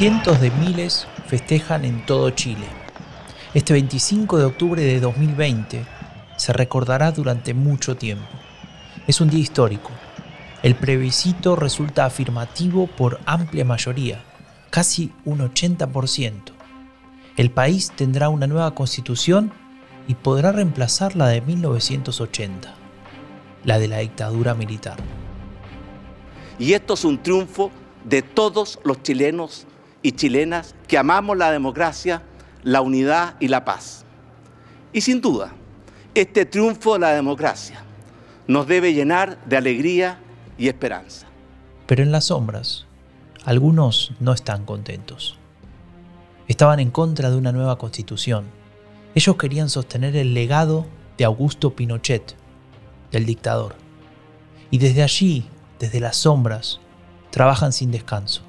Cientos de miles festejan en todo Chile. Este 25 de octubre de 2020 se recordará durante mucho tiempo. Es un día histórico. El plebiscito resulta afirmativo por amplia mayoría, casi un 80%. El país tendrá una nueva constitución y podrá reemplazar la de 1980, la de la dictadura militar. Y esto es un triunfo de todos los chilenos y chilenas que amamos la democracia, la unidad y la paz. Y sin duda, este triunfo de la democracia nos debe llenar de alegría y esperanza. Pero en las sombras, algunos no están contentos. Estaban en contra de una nueva constitución. Ellos querían sostener el legado de Augusto Pinochet, del dictador. Y desde allí, desde las sombras, trabajan sin descanso.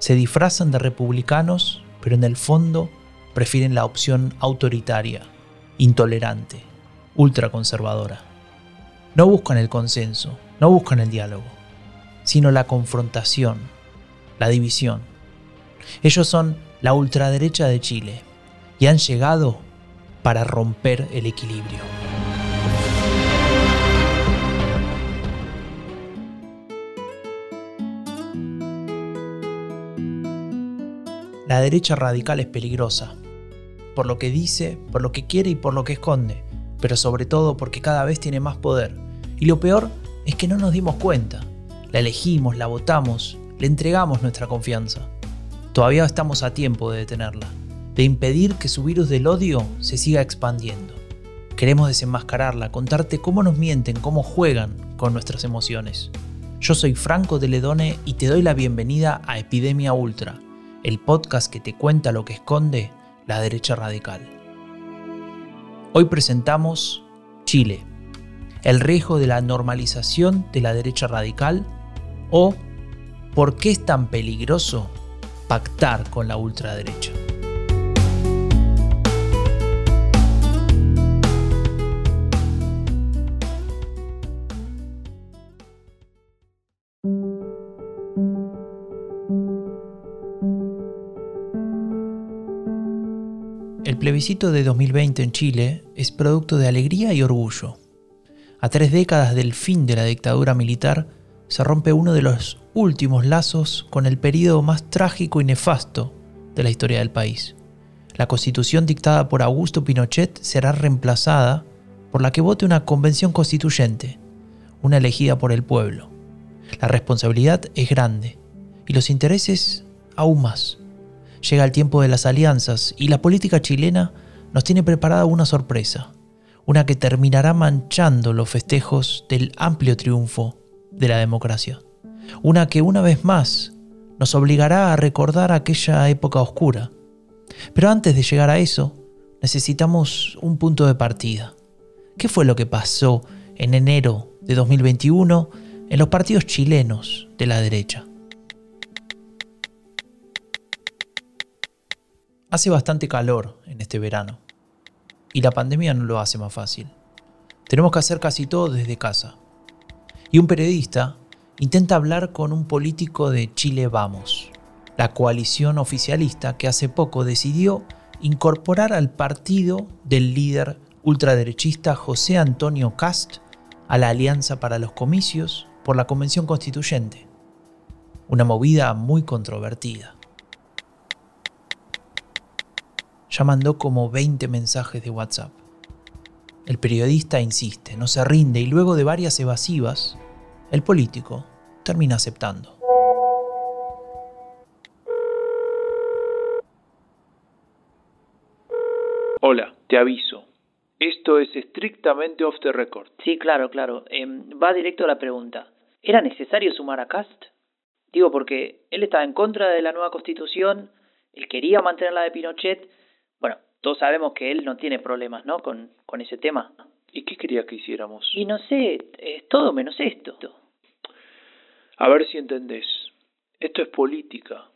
Se disfrazan de republicanos, pero en el fondo prefieren la opción autoritaria, intolerante, ultraconservadora. No buscan el consenso, no buscan el diálogo, sino la confrontación, la división. Ellos son la ultraderecha de Chile y han llegado para romper el equilibrio. La derecha radical es peligrosa, por lo que dice, por lo que quiere y por lo que esconde, pero sobre todo porque cada vez tiene más poder. Y lo peor es que no nos dimos cuenta. La elegimos, la votamos, le entregamos nuestra confianza. Todavía estamos a tiempo de detenerla, de impedir que su virus del odio se siga expandiendo. Queremos desenmascararla, contarte cómo nos mienten, cómo juegan con nuestras emociones. Yo soy Franco de Ledone y te doy la bienvenida a Epidemia Ultra el podcast que te cuenta lo que esconde la derecha radical. Hoy presentamos Chile, el riesgo de la normalización de la derecha radical o por qué es tan peligroso pactar con la ultraderecha. Plebiscito de 2020 en Chile es producto de alegría y orgullo. A tres décadas del fin de la dictadura militar, se rompe uno de los últimos lazos con el periodo más trágico y nefasto de la historia del país. La constitución dictada por Augusto Pinochet será reemplazada por la que vote una convención constituyente, una elegida por el pueblo. La responsabilidad es grande y los intereses aún más. Llega el tiempo de las alianzas y la política chilena nos tiene preparada una sorpresa, una que terminará manchando los festejos del amplio triunfo de la democracia, una que una vez más nos obligará a recordar aquella época oscura. Pero antes de llegar a eso, necesitamos un punto de partida. ¿Qué fue lo que pasó en enero de 2021 en los partidos chilenos de la derecha? Hace bastante calor en este verano y la pandemia no lo hace más fácil. Tenemos que hacer casi todo desde casa. Y un periodista intenta hablar con un político de Chile Vamos, la coalición oficialista que hace poco decidió incorporar al partido del líder ultraderechista José Antonio Cast a la Alianza para los Comicios por la Convención Constituyente. Una movida muy controvertida ya mandó como 20 mensajes de WhatsApp. El periodista insiste, no se rinde y luego de varias evasivas, el político termina aceptando. Hola, te aviso. Esto es estrictamente off the record. Sí, claro, claro. Em, va directo a la pregunta. ¿Era necesario sumar a Cast? Digo porque él estaba en contra de la nueva constitución, él quería mantener la de Pinochet todos sabemos que él no tiene problemas, ¿no? Con, con ese tema. ¿Y qué quería que hiciéramos? Y no sé, es todo menos esto. A ver si entendés. Esto es política.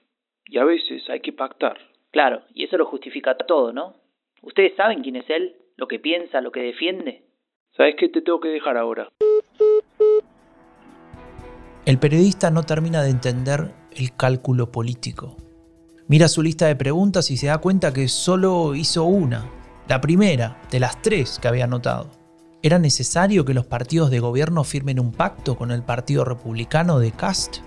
Y a veces hay que pactar. Claro, y eso lo justifica todo, ¿no? ¿Ustedes saben quién es él? ¿Lo que piensa? ¿Lo que defiende? ¿Sabes qué te tengo que dejar ahora? El periodista no termina de entender el cálculo político. Mira su lista de preguntas y se da cuenta que solo hizo una, la primera de las tres que había anotado. ¿Era necesario que los partidos de gobierno firmen un pacto con el Partido Republicano de Cast?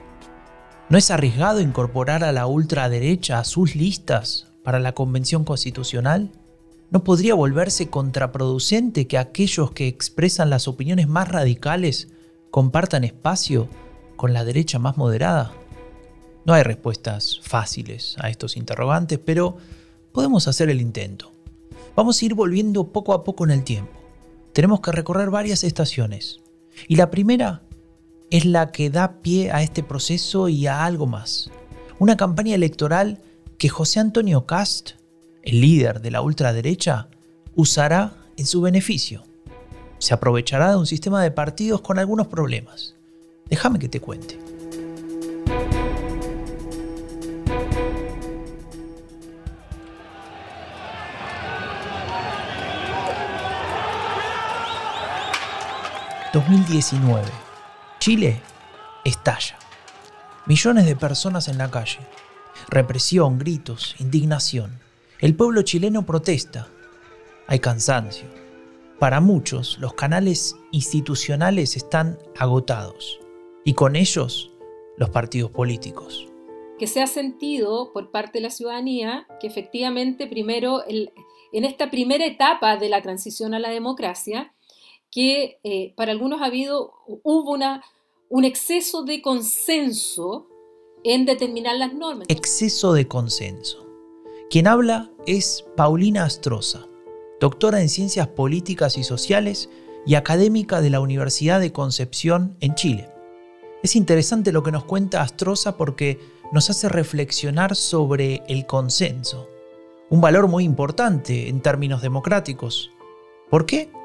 ¿No es arriesgado incorporar a la ultraderecha a sus listas para la Convención Constitucional? ¿No podría volverse contraproducente que aquellos que expresan las opiniones más radicales compartan espacio con la derecha más moderada? No hay respuestas fáciles a estos interrogantes, pero podemos hacer el intento. Vamos a ir volviendo poco a poco en el tiempo. Tenemos que recorrer varias estaciones. Y la primera es la que da pie a este proceso y a algo más. Una campaña electoral que José Antonio Cast el líder de la ultraderecha, usará en su beneficio. Se aprovechará de un sistema de partidos con algunos problemas. Déjame que te cuente. ...2019... Chile estalla. Millones de personas en la calle. Represión, gritos, indignación. El pueblo chileno protesta. Hay cansancio. Para muchos, los canales institucionales están agotados y con ellos los partidos políticos. Que se ha sentido por parte de la ciudadanía que efectivamente primero, en esta primera etapa de la transición a la democracia, que eh, para algunos ha habido, hubo una, un exceso de consenso en determinar las normas. Exceso de consenso. Quien habla es Paulina Astroza, doctora en Ciencias Políticas y Sociales y académica de la Universidad de Concepción en Chile. Es interesante lo que nos cuenta Astroza porque nos hace reflexionar sobre el consenso, un valor muy importante en términos democráticos. ¿Por qué?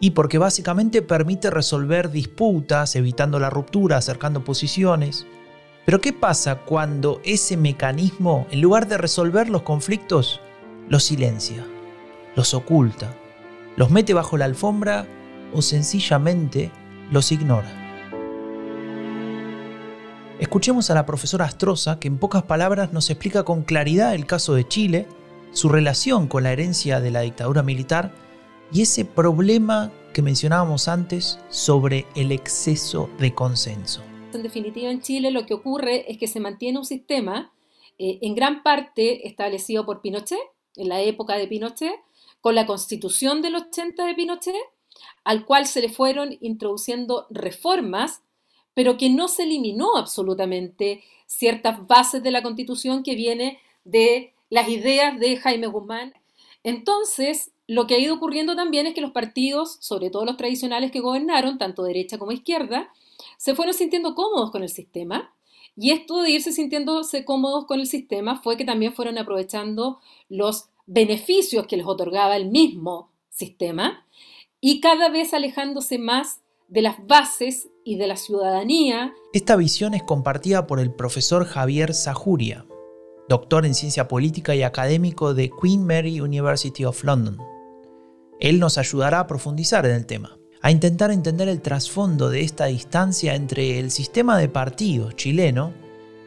Y porque básicamente permite resolver disputas, evitando la ruptura, acercando posiciones, pero ¿qué pasa cuando ese mecanismo, en lugar de resolver los conflictos, los silencia, los oculta, los mete bajo la alfombra o sencillamente los ignora? Escuchemos a la profesora Astroza que en pocas palabras nos explica con claridad el caso de Chile, su relación con la herencia de la dictadura militar y ese problema que mencionábamos antes sobre el exceso de consenso. En definitiva, en Chile lo que ocurre es que se mantiene un sistema eh, en gran parte establecido por Pinochet, en la época de Pinochet, con la constitución del 80 de Pinochet, al cual se le fueron introduciendo reformas, pero que no se eliminó absolutamente ciertas bases de la constitución que viene de las ideas de Jaime Guzmán. Entonces, lo que ha ido ocurriendo también es que los partidos, sobre todo los tradicionales que gobernaron, tanto derecha como izquierda, se fueron sintiendo cómodos con el sistema. Y esto de irse sintiéndose cómodos con el sistema fue que también fueron aprovechando los beneficios que les otorgaba el mismo sistema y cada vez alejándose más de las bases y de la ciudadanía. Esta visión es compartida por el profesor Javier Sajuria, doctor en ciencia política y académico de Queen Mary University of London. Él nos ayudará a profundizar en el tema a intentar entender el trasfondo de esta distancia entre el sistema de partidos chileno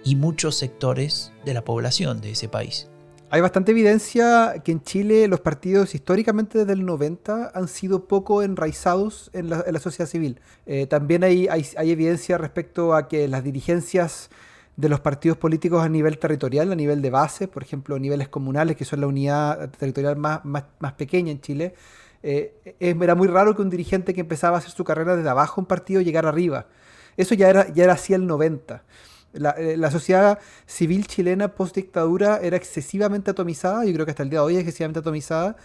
y muchos sectores de la población de ese país. Hay bastante evidencia que en Chile los partidos históricamente desde el 90 han sido poco enraizados en la, sociedad civil. Eh, también hay, hay, evidencia respecto a que las dirigencias de los partidos políticos a nivel territorial, a nivel de base, por ejemplo, niveles comunales, que son la unidad territorial más, más, más pequeña en Chile, eh, era muy raro que un dirigente que empezaba a hacer su carrera desde abajo un partido llegara arriba. Eso ya era, ya era así el 90. Eh, la, sociedad civil chilena post dictadura era excesivamente atomizada, yo creo que hasta el día de hoy es excesivamente atomizada,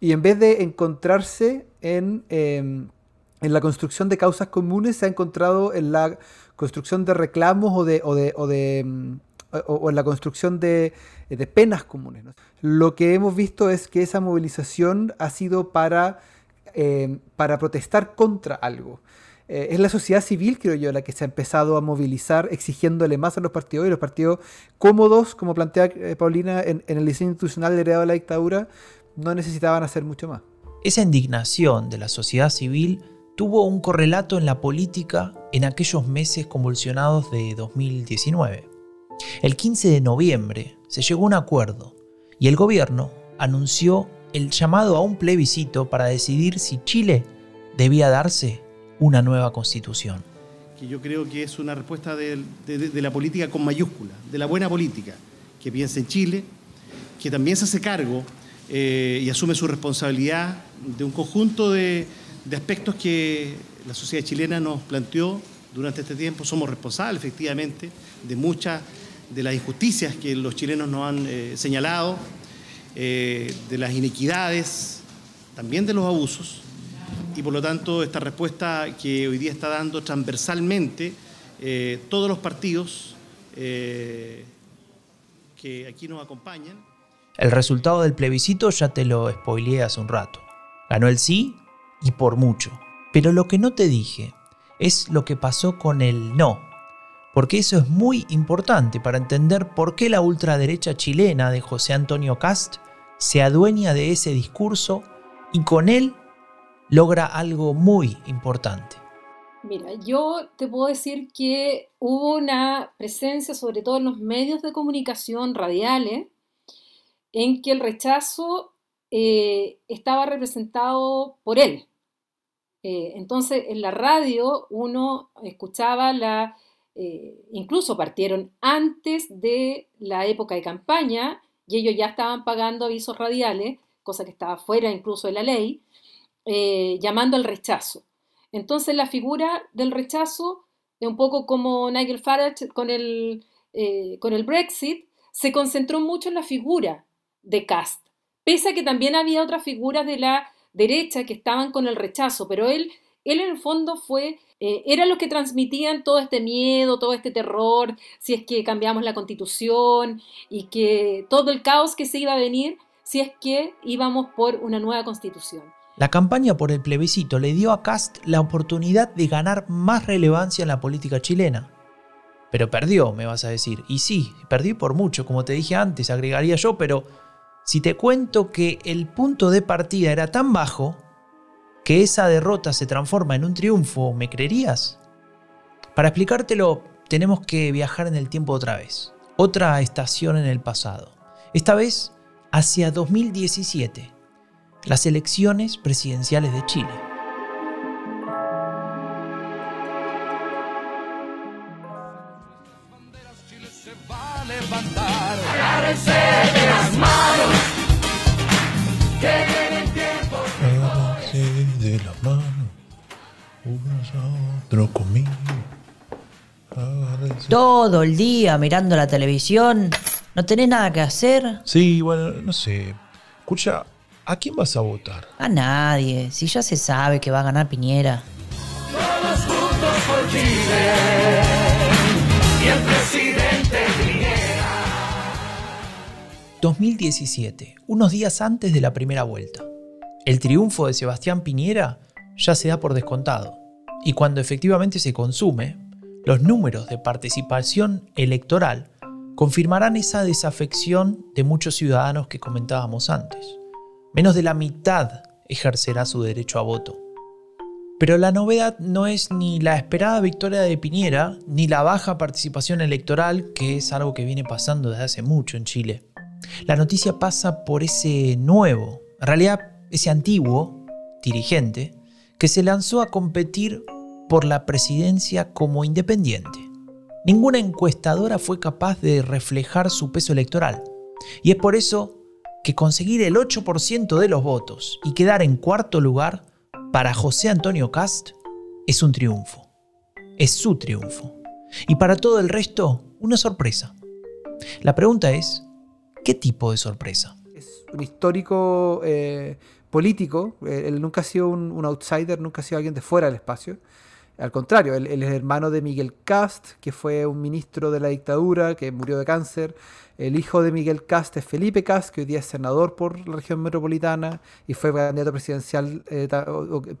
y en vez de encontrarse en, em, en la construcción de causas comunes, se ha encontrado en la construcción de reclamos o de, o de, o o, en la construcción de, de penas comunes. Lo que hemos visto es que esa movilización ha sido para, eh, para protestar contra algo. Eh, es la sociedad civil, creo yo, la que se ha empezado a movilizar exigiéndole más a los partidos y los partidos cómodos, como plantea eh, Paulina, en, el diseño institucional heredado de la dictadura, no necesitaban hacer mucho más. Esa indignación de la sociedad civil tuvo un correlato en la política en aquellos meses convulsionados de 2019. El 15 de noviembre se llegó a un acuerdo y el gobierno anunció el llamado a un plebiscito para decidir si Chile debía darse una nueva constitución. Que yo creo que es una respuesta de, la política con mayúscula, de la buena política, que piensa en Chile, que también se hace cargo eh, y asume su responsabilidad de un conjunto de, de aspectos que la sociedad chilena nos planteó durante este tiempo. Somos responsables, efectivamente, de muchas de las injusticias que los chilenos nos han eh, señalado, eh, de las inequidades, también de los abusos. Y por lo tanto, esta respuesta que hoy día está dando transversalmente eh, todos los partidos que aquí nos acompañan. El resultado del plebiscito ya te lo spoileé hace un rato. Ganó el sí y por mucho. Pero lo que no te dije es lo que pasó con el no, porque eso es muy importante para entender por qué la ultraderecha chilena de José Antonio Cast se adueña de ese discurso y con él logra algo muy importante. Mira, yo te puedo decir que hubo una presencia, sobre todo en los medios de comunicación radiales, en que el rechazo eh, estaba representado por él. Eh, entonces, en la radio uno escuchaba la, eh, incluso partieron antes de la época de campaña y ellos ya estaban pagando avisos radiales, cosa que estaba fuera incluso de la ley, eh, llamando al rechazo. Entonces, la figura del rechazo, un poco como Nigel Farage con el, con el Brexit, se concentró mucho en la figura de Cast, pese a que también había otras figuras de la derecha que estaban con el rechazo, pero él, él en el fondo fue, eh, eran los que transmitían todo este miedo, todo este terror, si es que cambiamos la constitución y que todo el caos que se iba a venir si es que íbamos por una nueva constitución. La campaña por el plebiscito le dio a Cast la oportunidad de ganar más relevancia en la política chilena. Pero perdió, me vas a decir. Y sí, perdí por mucho, como te dije antes, agregaría yo, pero si te cuento que el punto de partida era tan bajo que esa derrota se transforma en un triunfo, ¿me creerías? Para explicártelo, tenemos que viajar en el tiempo otra vez. Otra estación en el pasado. Esta vez hacia 2017, las elecciones presidenciales de Chile. Todo el día mirando la televisión. ¿No tenés nada que hacer? Sí, bueno, no sé. Escucha, ¿a quién vas a votar? A nadie. Si ya se sabe que va a ganar Piñera. Todos juntos por Chile. Y el presidente Piñera. 2017, unos días antes de la primera vuelta. El triunfo de Sebastián Piñera ya se da por descontado. Y cuando efectivamente se consume, los números de participación electoral confirmarán esa desafección de muchos ciudadanos que comentábamos antes. Menos de la mitad ejercerá su derecho a voto. Pero la novedad no es ni la esperada victoria de Piñera, ni la baja participación electoral, que es algo que viene pasando desde hace mucho en Chile. La noticia pasa por ese nuevo, en realidad ese antiguo dirigente, que se lanzó a competir por la presidencia como independiente. Ninguna encuestadora fue capaz de reflejar su peso electoral. Y es por eso que conseguir el 8% de los votos y quedar en cuarto lugar para José Antonio Cast es un triunfo. Es su triunfo. Y para todo el resto, una sorpresa. La pregunta es, ¿qué tipo de sorpresa? Es un histórico eh, político, eh, él nunca ha sido un, outsider, nunca ha sido alguien de fuera del espacio. Al contrario, él, es hermano de Miguel Cast, que fue un ministro de la dictadura, que murió de cáncer. El hijo de Miguel Cast es Felipe Cast, que hoy día es senador por la región metropolitana y fue candidato presidencial eh,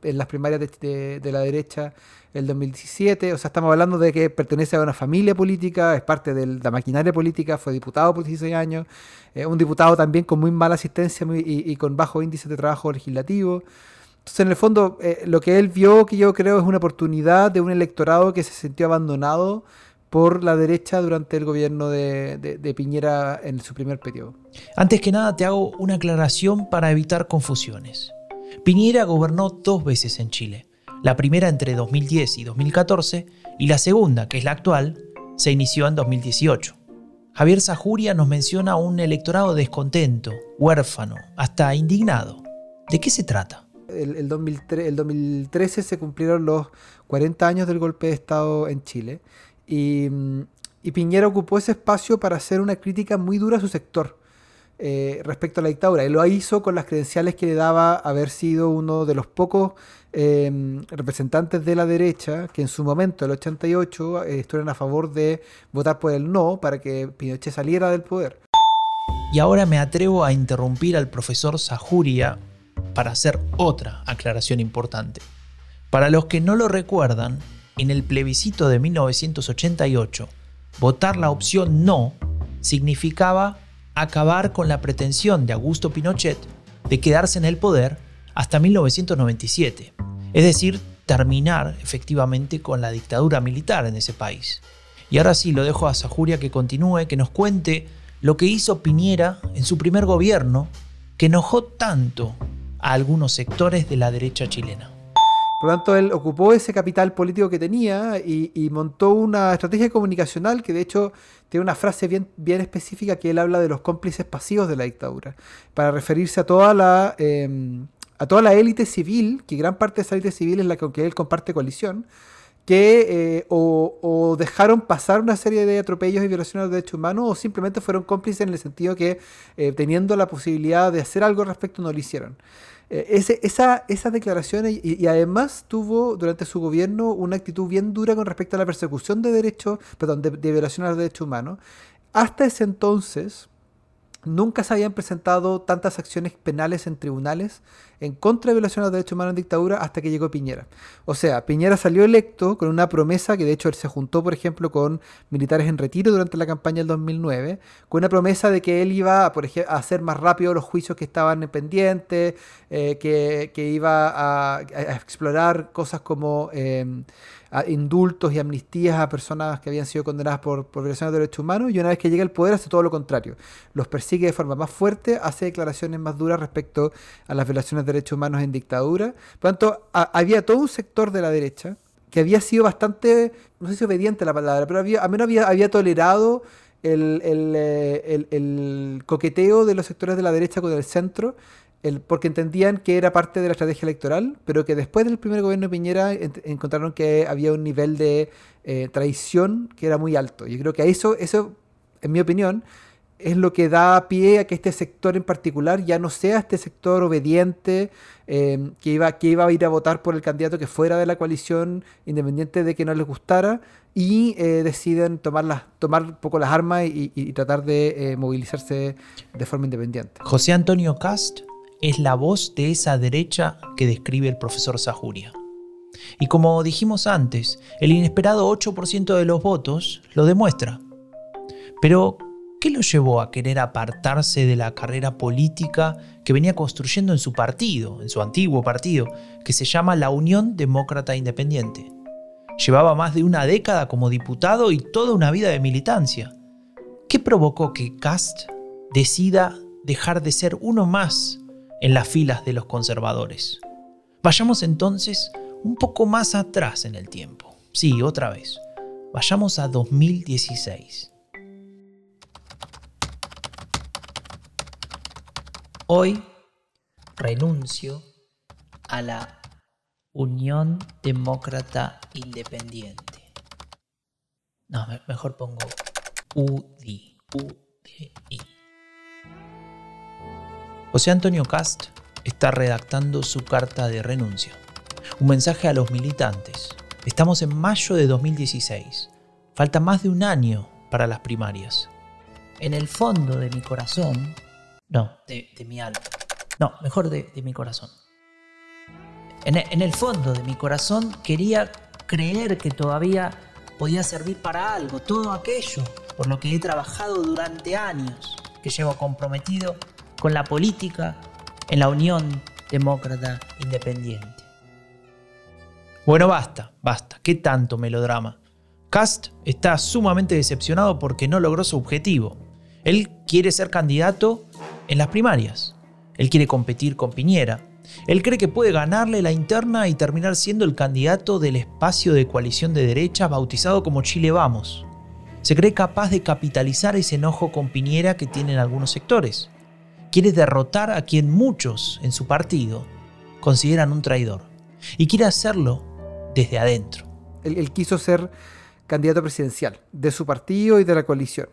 en las primarias de, la derecha el 2017. O sea, estamos hablando de que pertenece a una familia política, es parte de la maquinaria política, fue diputado por 16 años, un diputado también con muy mala asistencia y, con bajo índice de trabajo legislativo. Entonces, en el fondo, eh, lo que él vio, que yo creo es una oportunidad de un electorado que se sintió abandonado por la derecha durante el gobierno de, de Piñera en su primer periodo. Antes que nada te hago una aclaración para evitar confusiones. Piñera gobernó dos veces en Chile, la primera entre 2010 y 2014 y la segunda, que es la actual, se inició en 2018. Javier Sajuria nos menciona un electorado descontento, huérfano, hasta indignado. ¿De qué se trata? El, 2013 se cumplieron los 40 años del golpe de Estado en Chile y, Piñera ocupó ese espacio para hacer una crítica muy dura a su sector eh, respecto a la dictadura. Y lo hizo con las credenciales que le daba haber sido uno de los pocos em, representantes de la derecha que en su momento, el 88, eh, estuvieron a favor de votar por el no para que Pinochet saliera del poder. Y ahora me atrevo a interrumpir al profesor Sajuria para hacer otra aclaración importante. Para los que no lo recuerdan, en el plebiscito de 1988, votar la opción no significaba acabar con la pretensión de Augusto Pinochet de quedarse en el poder hasta 1997, es decir, terminar efectivamente con la dictadura militar en ese país. Y ahora sí, lo dejo a Sajuria que continúe, que nos cuente lo que hizo Piñera en su primer gobierno, que enojó tanto a algunos sectores de la derecha chilena. Por lo tanto, él ocupó ese capital político que tenía y, montó una estrategia comunicacional que de hecho tiene una frase bien, bien específica que él habla de los cómplices pasivos de la dictadura, para referirse a toda la... Em, a toda la élite civil, que gran parte de esa élite civil es la que él comparte coalición, que eh, o, dejaron pasar una serie de atropellos y violaciones de derechos humanos o simplemente fueron cómplices en el sentido que eh, teniendo la posibilidad de hacer algo al respecto no lo hicieron. Eh, ese, esa, esas declaraciones y, además tuvo durante su gobierno una actitud bien dura con respecto a la persecución de derechos, perdón, de, de violación a los derechos humanos. Hasta ese entonces, nunca se habían presentado tantas acciones penales en tribunales en contra de violación a los derechos humanos en dictadura hasta que llegó Piñera. O sea, Piñera salió electo con una promesa que de hecho él se juntó, por ejemplo, con militares en retiro durante la campaña del 2009, con una promesa de que él iba a, por ejemplo, a hacer más rápido los juicios que estaban pendientes, eh, que, iba a, explorar cosas como... Eh, indultos y amnistías a personas que habían sido condenadas por, violaciones de derechos humanos y una vez que llega al poder hace todo lo contrario. Los persigue de forma más fuerte, hace declaraciones más duras respecto a las violaciones de derechos humanos en dictadura. Por tanto, había todo un sector de la derecha que había sido bastante, no sé si obediente la palabra, pero había, al menos había, había tolerado el, el, eh, el, coqueteo de los sectores de la derecha con el centro porque entendían que era parte de la estrategia electoral, pero que después del primer gobierno de Piñera encontraron que había un nivel de eh, traición que era muy alto. Yo creo que eso, eso, en mi opinión, es lo que da pie a que este sector en particular ya no sea este sector obediente eh, que, iba, que iba a ir a votar por el candidato que fuera de la coalición, independiente de que no les gustara, y eh, deciden tomar, tomar un poco las armas y tratar de movilizarse de forma independiente. José Antonio Cast es la voz de esa derecha que describe el profesor Sajuria. Y como dijimos antes, el inesperado 8% de los votos lo demuestra. Pero, ¿qué lo llevó a querer apartarse de la carrera política que venía construyendo en su partido, en su antiguo partido, que se llama la Unión Demócrata Independiente? Llevaba más de una década como diputado y toda una vida de militancia. ¿Qué provocó que Cast decida dejar de ser uno más en las filas de los conservadores. Vayamos entonces un poco más atrás en el tiempo. Sí, otra vez. Vayamos a 2016. Hoy renuncio a la Unión Demócrata Independiente. No, mejor pongo UDI. UDI. José Antonio Cast está redactando su carta de renuncia. Un mensaje a los militantes. Estamos en mayo de 2016. Falta más de un año para las primarias. En el fondo de mi corazón, no, de, mi alma, no, mejor de, mi corazón. En, en el fondo de mi corazón quería creer que todavía podía servir para algo todo aquello por lo que he trabajado durante años, que llevo comprometido con la política en la Unión Demócrata Independiente. Bueno, basta, basta. ¿Qué tanto melodrama? Cast está sumamente decepcionado porque no logró su objetivo. Él quiere ser candidato en las primarias. Él quiere competir con Piñera. Él cree que puede ganarle la interna y terminar siendo el candidato del espacio de coalición de derecha bautizado como Chile Vamos. Se cree capaz de capitalizar ese enojo con Piñera que tienen algunos sectores. Quiere derrotar a quien muchos en su partido consideran un traidor. Y quiere hacerlo desde adentro. Él, quiso ser candidato presidencial de su partido y de la coalición.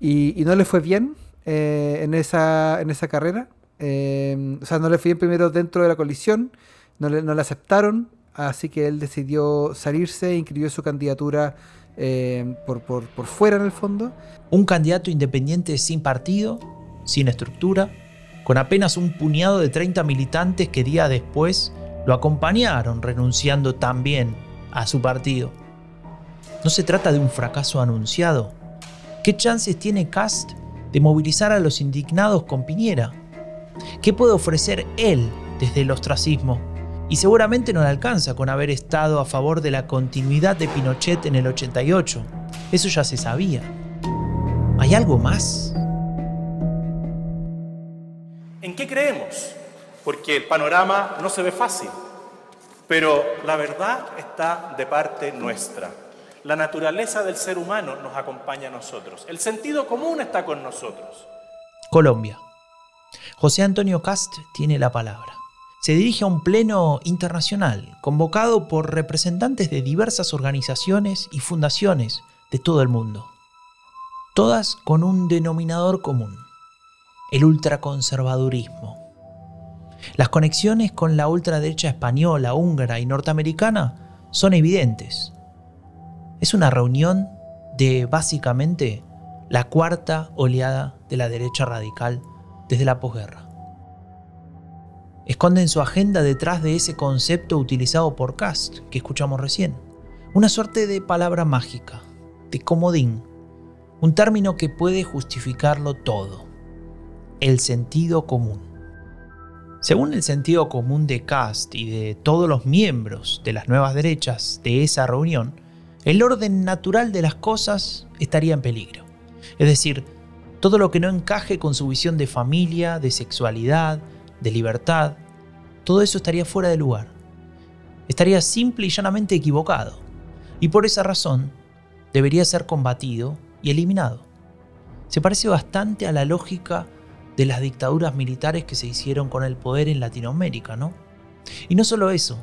Y, no le fue bien eh, en, esa, en esa carrera. Eh, o sea, no le fue bien primero dentro de la coalición, no le, no le aceptaron, así que él decidió salirse e inscribió su candidatura eh, por, por, por fuera en el fondo. Un candidato independiente sin partido, sin estructura, con apenas un puñado de 30 militantes que días después lo acompañaron renunciando también a su partido. ¿No se trata de un fracaso anunciado? ¿Qué chances tiene Cast de movilizar a los indignados con Piñera? ¿Qué puede ofrecer él desde el ostracismo? Y seguramente no le alcanza con haber estado a favor de la continuidad de Pinochet en el 88. Eso ya se sabía. ¿Hay algo más? ¿En qué creemos? Porque el panorama no se ve fácil, pero la verdad está de parte nuestra. La naturaleza del ser humano nos acompaña a nosotros. El sentido común está con nosotros. Colombia. José Antonio Cast tiene la palabra. Se dirige a un pleno internacional convocado por representantes de diversas organizaciones y fundaciones de todo el mundo. Todas con un denominador común, el ultraconservadurismo. Las conexiones con la ultraderecha española, húngara y norteamericana son evidentes. Es una reunión de básicamente la cuarta oleada de la derecha radical desde la posguerra. Esconden su agenda detrás de ese concepto utilizado por Cast que escuchamos recién. Una suerte de palabra mágica, de comodín, un término que puede justificarlo todo. El sentido común. Según el sentido común de Cast y de todos los miembros de las nuevas derechas de esa reunión, el orden natural de las cosas estaría en peligro. Es decir, todo lo que no encaje con su visión de familia, de sexualidad, de libertad, todo eso estaría fuera de lugar. Estaría simple y llanamente equivocado. Y por esa razón debería ser combatido y eliminado. Se parece bastante a la lógica de las dictaduras militares que se hicieron con el poder en Latinoamérica, ¿no? Y no solo eso,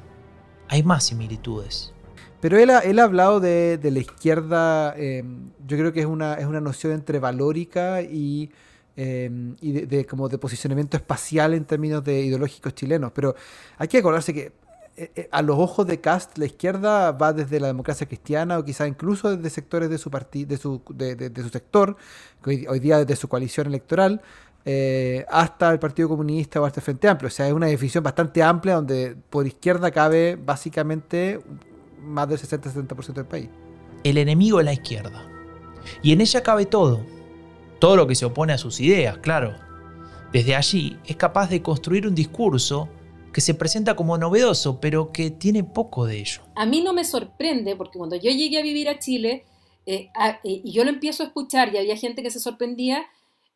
hay más similitudes. Pero él ha, él ha hablado de, la izquierda, em, yo creo que es una, es una noción entre valórica y, em, y de, como de posicionamiento espacial en términos de ideológicos chilenos. Pero hay que acordarse que eh, eh, a los ojos de Cast la izquierda va desde la democracia cristiana o quizá incluso desde sectores de su, de su, de, su sector, hoy, hoy, día desde su coalición electoral, eh, hasta el Partido Comunista o hasta el Frente Amplio. O sea, es una definición bastante amplia donde por izquierda cabe básicamente más del 60-70% del país. El enemigo es la izquierda. Y en ella cabe todo. Todo lo que se opone a sus ideas, claro. Desde allí es capaz de construir un discurso que se presenta como novedoso, pero que tiene poco de ello. A mí no me sorprende, porque cuando yo llegué a vivir a Chile eh, eh, y yo lo empiezo a escuchar y había gente que se sorprendía,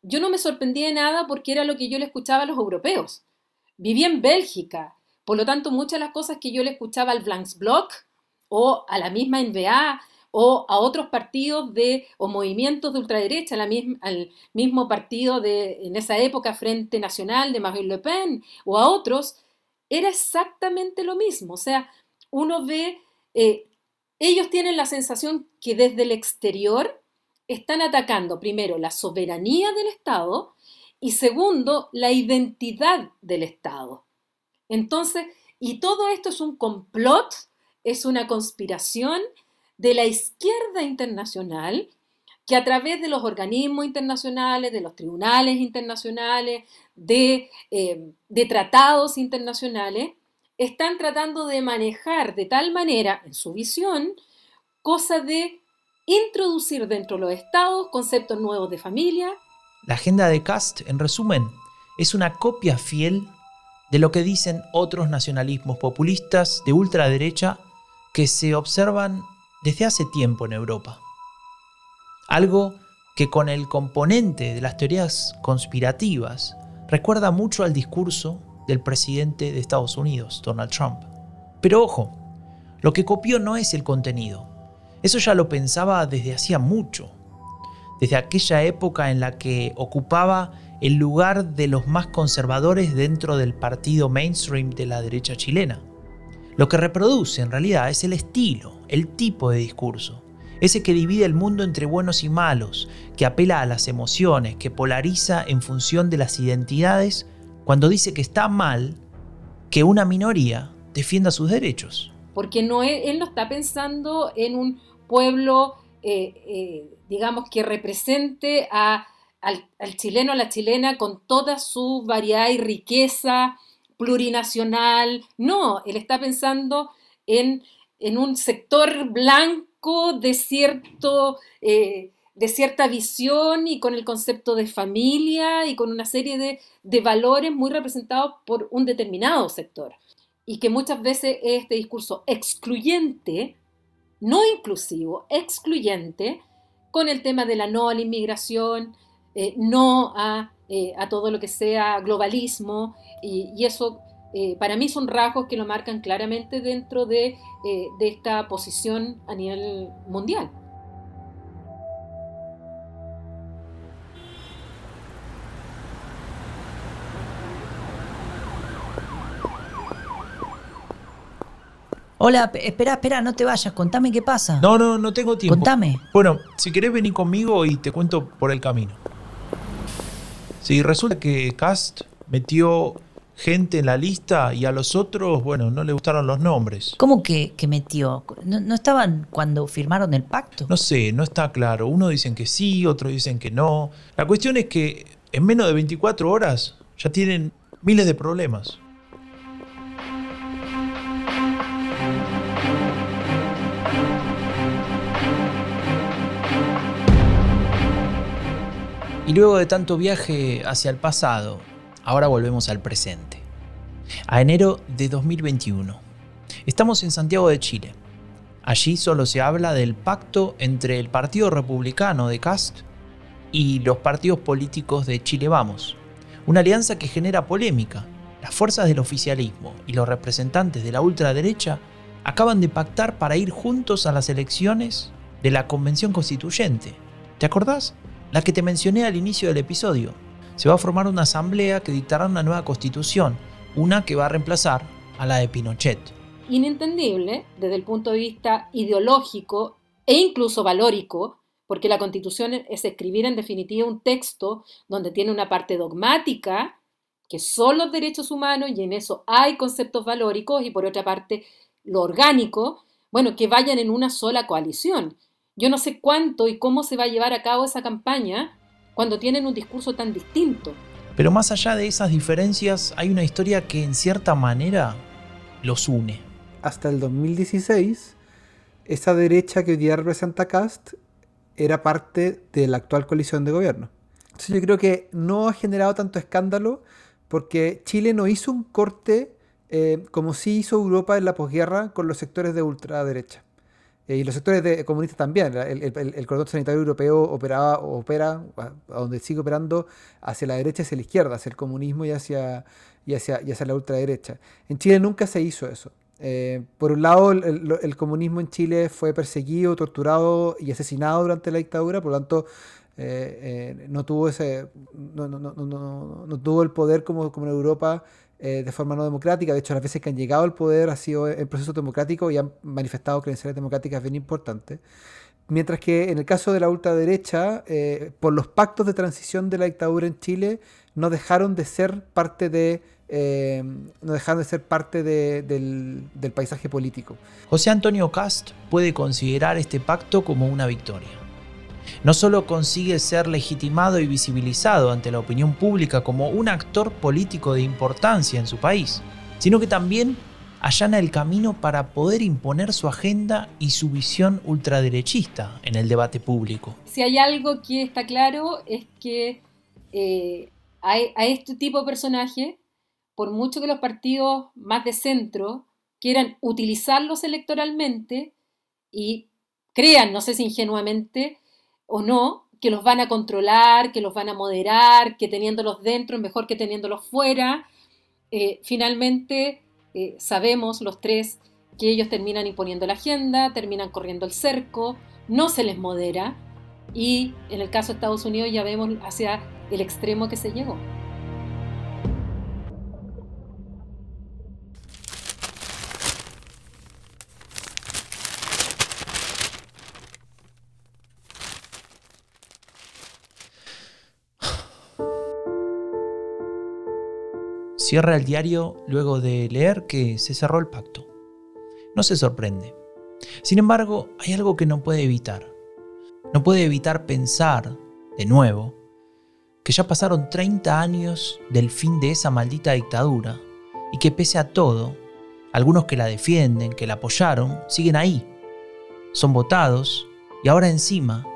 yo no me sorprendía de nada porque era lo que yo le escuchaba a los europeos. Vivía en Bélgica, por lo tanto muchas de las cosas que yo le escuchaba al Bloc o a la misma NBA o a otros partidos de o movimientos de ultraderecha, al mismo partido de en esa época Frente Nacional de Marine Le Pen o a otros, era exactamente lo mismo. O sea, uno ve, eh, ellos tienen la sensación que desde el exterior están atacando primero la soberanía del Estado y segundo, la identidad del Estado. Entonces, y todo esto es un complot es una conspiración de la izquierda internacional que a través de los organismos internacionales, de los tribunales internacionales, de, eh, tratados internacionales, están tratando de manejar de tal manera, en su visión, cosa de introducir dentro de los estados conceptos nuevos de familia. La agenda de Cast, en resumen, es una copia fiel de lo que dicen otros nacionalismos populistas de ultraderecha que se observan desde hace tiempo en Europa. Algo que con el componente de las teorías conspirativas recuerda mucho al discurso del presidente de Estados Unidos, Donald Trump. Pero ojo, lo que copió no es el contenido. Eso ya lo pensaba desde hacía mucho, desde aquella época en la que ocupaba el lugar de los más conservadores dentro del partido mainstream de la derecha chilena. Lo que reproduce en realidad es el estilo, el tipo de discurso, ese que divide el mundo entre buenos y malos, que apela a las emociones, que polariza en función de las identidades, cuando dice que está mal que una minoría defienda sus derechos. Porque no él no está pensando en un pueblo, eh, eh, digamos, que represente a al, chileno, a la chilena, con toda su variedad y riqueza plurinacional. No, él está pensando en, un sector blanco de, cierto, eh, de cierta visión y con el concepto de familia y con una serie de, de valores muy representados por un determinado sector. Y que muchas veces este discurso excluyente, no inclusivo, excluyente, con el tema de la no a la inmigración, eh, no eh, a, todo lo que sea globalismo, y, eso eh, para mí son rasgos que lo marcan claramente dentro de, de esta posición a nivel mundial. Hola, espera, espera, no te vayas, contame qué pasa. No, no, no tengo tiempo. Contame. Bueno, si querés venir conmigo y te cuento por el camino. Sí, resulta que Cast metió gente en la lista y a los otros, bueno, no le gustaron los nombres. ¿Cómo que, metió? ¿No, estaban cuando firmaron el pacto? No sé, no está claro. Uno dicen que sí, otros dicen que no. La cuestión es que en menos de 24 horas ya tienen miles de problemas. Y luego de tanto viaje hacia el pasado, ahora volvemos al presente. A enero de 2021. Estamos en Santiago de Chile. Allí solo se habla del pacto entre el Partido Republicano de Cast y los partidos políticos de Chile Vamos. Una alianza que genera polémica. Las fuerzas del oficialismo y los representantes de la ultraderecha acaban de pactar para ir juntos a las elecciones de la Convención Constituyente. ¿Te acordás? La que te mencioné al inicio del episodio. Se va a formar una asamblea que dictará una nueva constitución, una que va a reemplazar a la de Pinochet. Inentendible desde el punto de vista ideológico e incluso valórico, porque la constitución es escribir en definitiva un texto donde tiene una parte dogmática, que son los derechos humanos y en eso hay conceptos valóricos, y por otra parte lo orgánico, bueno, que vayan en una sola coalición. Yo no sé cuánto y cómo se va a llevar a cabo esa campaña cuando tienen un discurso tan distinto. Pero más allá de esas diferencias, hay una historia que en cierta manera los une. Hasta el 2016, esa derecha que hoy día representa Cast era parte de la actual coalición de gobierno. Entonces yo creo que no ha generado tanto escándalo porque Chile no hizo un corte eh, como sí hizo Europa en la posguerra con los sectores de ultraderecha. Eh, y los sectores de, comunistas también. El, el, cordón sanitario europeo operaba, opera, donde sigue operando, hacia la derecha y hacia la izquierda, hacia el comunismo y hacia, hacia, hacia la ultraderecha. En Chile nunca se hizo eso. Eh, por un lado, el, comunismo en Chile fue perseguido, torturado y asesinado durante la dictadura, por lo tanto, eh, no tuvo ese no, no, no, no, tuvo el poder como, como en Europa eh, de forma no democrática. De hecho, las veces que han llegado al poder ha sido en proceso democrático y han manifestado credenciales democráticas bien importantes. Mientras que en el caso de la ultraderecha, eh, por los pactos de transición de la dictadura en Chile, no dejaron de ser parte de eh, no dejaron de ser parte del, del paisaje político. José Antonio Cast puede considerar este pacto como una victoria no solo consigue ser legitimado y visibilizado ante la opinión pública como un actor político de importancia en su país, sino que también allana el camino para poder imponer su agenda y su visión ultraderechista en el debate público. Si hay algo que está claro es que eh, a, este tipo de personaje, por mucho que los partidos más de centro quieran utilizarlos electoralmente y crean, no sé si ingenuamente o no, que los van a controlar, que los van a moderar, que teniéndolos dentro es mejor que teniéndolos fuera. Eh, finalmente, eh, sabemos los tres que ellos terminan imponiendo la agenda, terminan corriendo el cerco, no se les modera y en el caso de Estados Unidos ya vemos hacia el extremo que se llegó. Cierra el diario luego de leer que se cerró el pacto. No se sorprende. Sin embargo, hay algo que no puede evitar. No puede evitar pensar, de nuevo, que ya pasaron 30 años del fin de esa maldita dictadura y que pese a todo, algunos que la defienden, que la apoyaron, siguen ahí. Son votados y ahora encima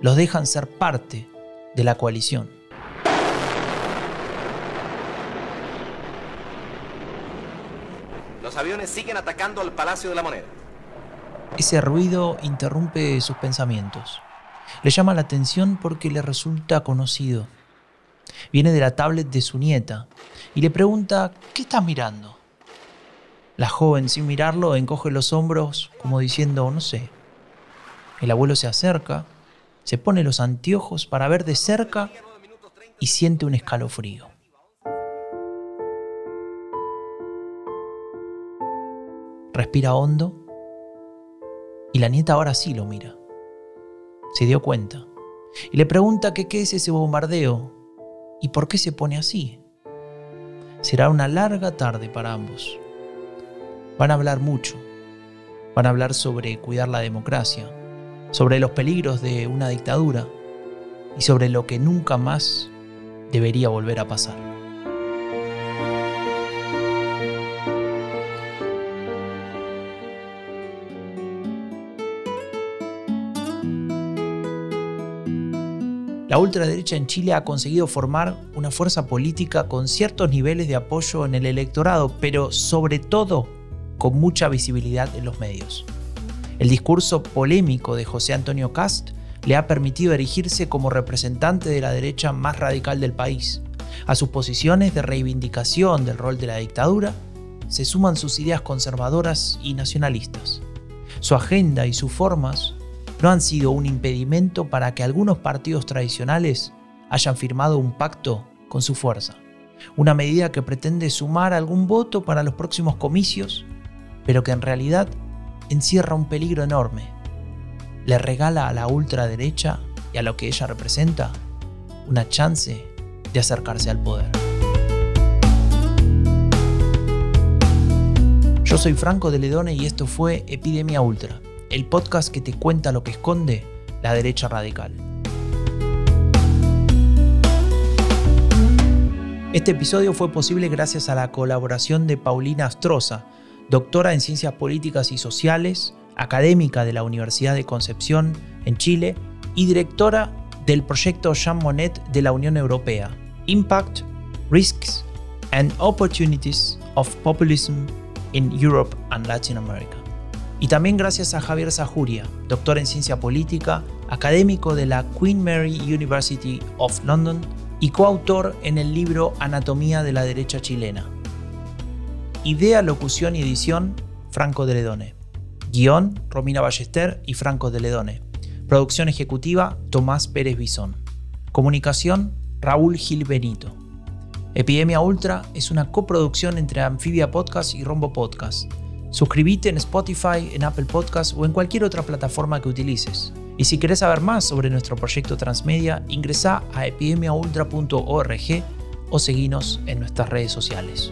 los dejan ser parte de la coalición. Los aviones siguen atacando al Palacio de la Moneda. Ese ruido interrumpe sus pensamientos. Le llama la atención porque le resulta conocido. Viene de la tablet de su nieta y le pregunta, ¿qué estás mirando? La joven, sin mirarlo, encoge los hombros como diciendo, no sé. El abuelo se acerca, se pone los anteojos para ver de cerca y siente un escalofrío. Respira hondo y la nieta ahora sí lo mira. Se dio cuenta y le pregunta qué es ese bombardeo y por qué se pone así. Será una larga tarde para ambos. Van a hablar mucho. Van a hablar sobre cuidar la democracia, sobre los peligros de una dictadura y sobre lo que nunca más debería volver a pasar. La ultraderecha en Chile ha conseguido formar una fuerza política con ciertos niveles de apoyo en el electorado, pero sobre todo con mucha visibilidad en los medios. El discurso polémico de José Antonio Cast le ha permitido erigirse como representante de la derecha más radical del país. A sus posiciones de reivindicación del rol de la dictadura se suman sus ideas conservadoras y nacionalistas. Su agenda y sus formas no han sido un impedimento para que algunos partidos tradicionales hayan firmado un pacto con su fuerza. Una medida que pretende sumar algún voto para los próximos comicios, pero que en realidad encierra un peligro enorme. Le regala a la ultraderecha y a lo que ella representa una chance de acercarse al poder. Yo soy Franco de Ledone y esto fue Epidemia Ultra el podcast que te cuenta lo que esconde la derecha radical. Este episodio fue posible gracias a la colaboración de Paulina Astroza, doctora en Ciencias Políticas y Sociales, académica de la Universidad de Concepción en Chile y directora del proyecto Jean Monnet de la Unión Europea, Impact, Risks and Opportunities of Populism in Europe and Latin America. Y también gracias a Javier Zajuria, doctor en ciencia política, académico de la Queen Mary University of London y coautor en el libro Anatomía de la derecha chilena. Idea, locución y edición, Franco de Ledone. Guión, Romina Ballester y Franco de Ledone. Producción ejecutiva, Tomás Pérez Bisón. Comunicación, Raúl Gil Benito. Epidemia Ultra es una coproducción entre Amphibia Podcast y Rombo Podcast Suscríbete en Spotify, en Apple Podcasts o en cualquier otra plataforma que utilices. Y si quieres saber más sobre nuestro proyecto Transmedia, ingresa a epidemiaultra.org o seguinos en nuestras redes sociales.